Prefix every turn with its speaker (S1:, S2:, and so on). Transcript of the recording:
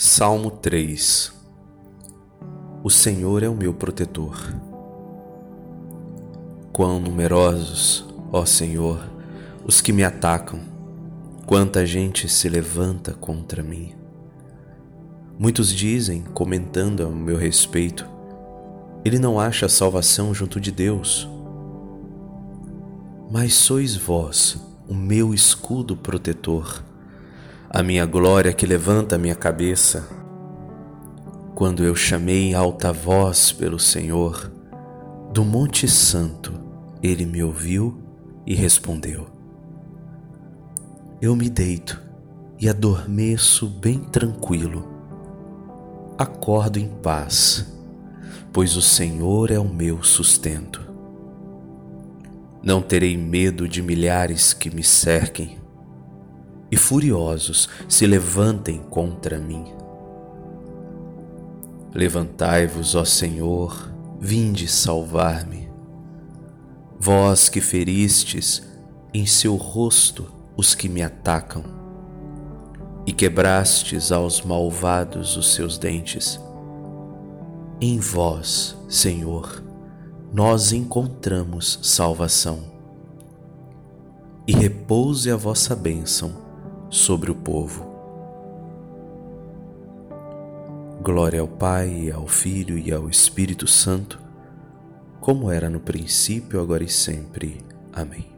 S1: Salmo 3 O Senhor é o meu protetor. Quão numerosos, ó Senhor, os que me atacam, quanta gente se levanta contra mim. Muitos dizem, comentando a meu respeito, ele não acha salvação junto de Deus. Mas sois vós o meu escudo protetor a minha glória que levanta a minha cabeça. Quando eu chamei alta voz pelo Senhor, do Monte Santo, ele me ouviu e respondeu. Eu me deito e adormeço bem tranquilo. Acordo em paz, pois o Senhor é o meu sustento. Não terei medo de milhares que me cerquem e furiosos se levantem contra mim. Levantai-vos, ó Senhor, vinde salvar-me. Vós que feristes em seu rosto os que me atacam, e quebrastes aos malvados os seus dentes. Em vós, Senhor, nós encontramos salvação. E repouse a vossa bênção sobre o povo. Glória ao Pai, ao Filho e ao Espírito Santo, como era no princípio, agora e sempre. Amém.